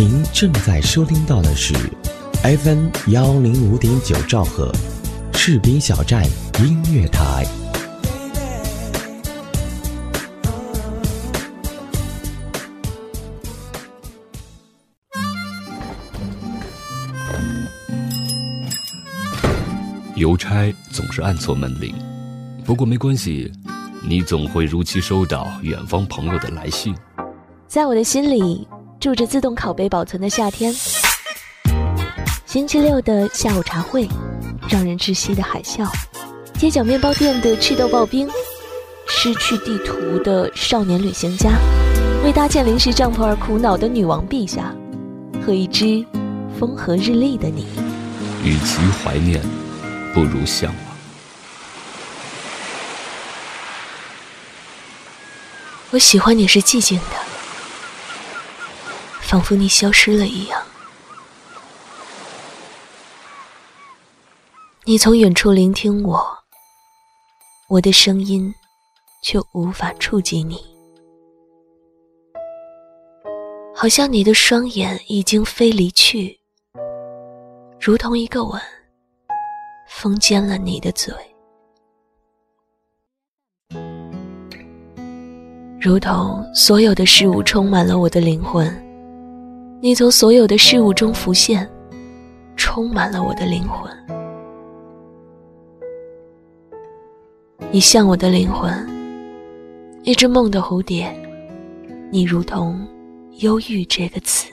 您正在收听到的是 FM 幺零五点九兆赫，士兵小站音乐台。邮差总是按错门铃，不过没关系，你总会如期收到远方朋友的来信。在我的心里住着自动拷贝保存的夏天。星期六的下午茶会，让人窒息的海啸，街角面包店的赤豆刨冰，失去地图的少年旅行家，为搭建临时帐篷而苦恼的女王陛下，和一只风和日丽的你。与其怀念。不如向往。我喜欢你是寂静的，仿佛你消失了一样。你从远处聆听我，我的声音却无法触及你，好像你的双眼已经飞离去，如同一个吻。封缄了你的嘴，如同所有的事物充满了我的灵魂。你从所有的事物中浮现，充满了我的灵魂。你像我的灵魂，一只梦的蝴蝶。你如同忧郁这个词。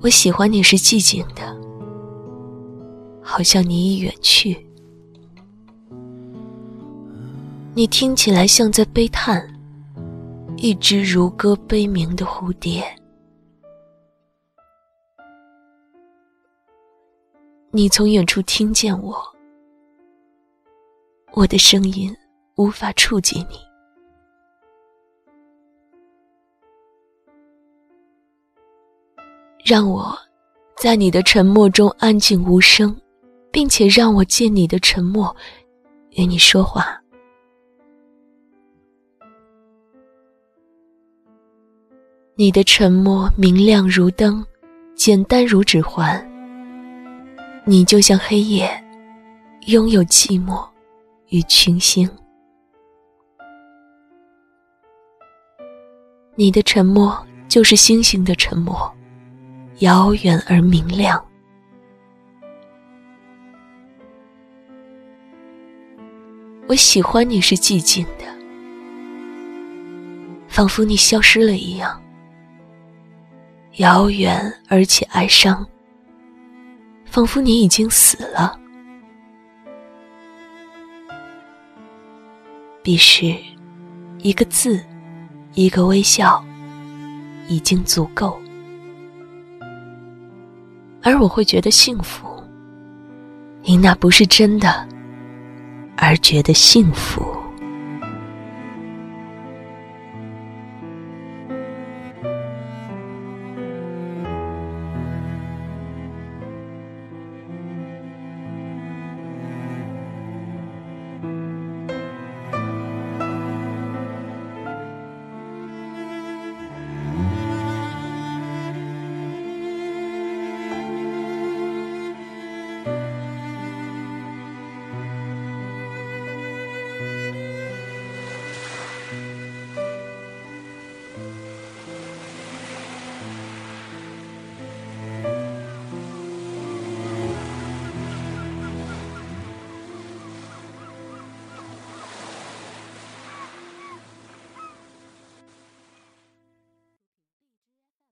我喜欢你是寂静的，好像你已远去。你听起来像在悲叹，一只如歌悲鸣的蝴蝶。你从远处听见我，我的声音无法触及你。让我在你的沉默中安静无声，并且让我借你的沉默与你说话。你的沉默明亮如灯，简单如指环。你就像黑夜，拥有寂寞与群星。你的沉默就是星星的沉默。遥远而明亮。我喜欢你是寂静的，仿佛你消失了一样。遥远而且哀伤，仿佛你已经死了。彼时，一个字，一个微笑，已经足够。而我会觉得幸福，因那不是真的，而觉得幸福。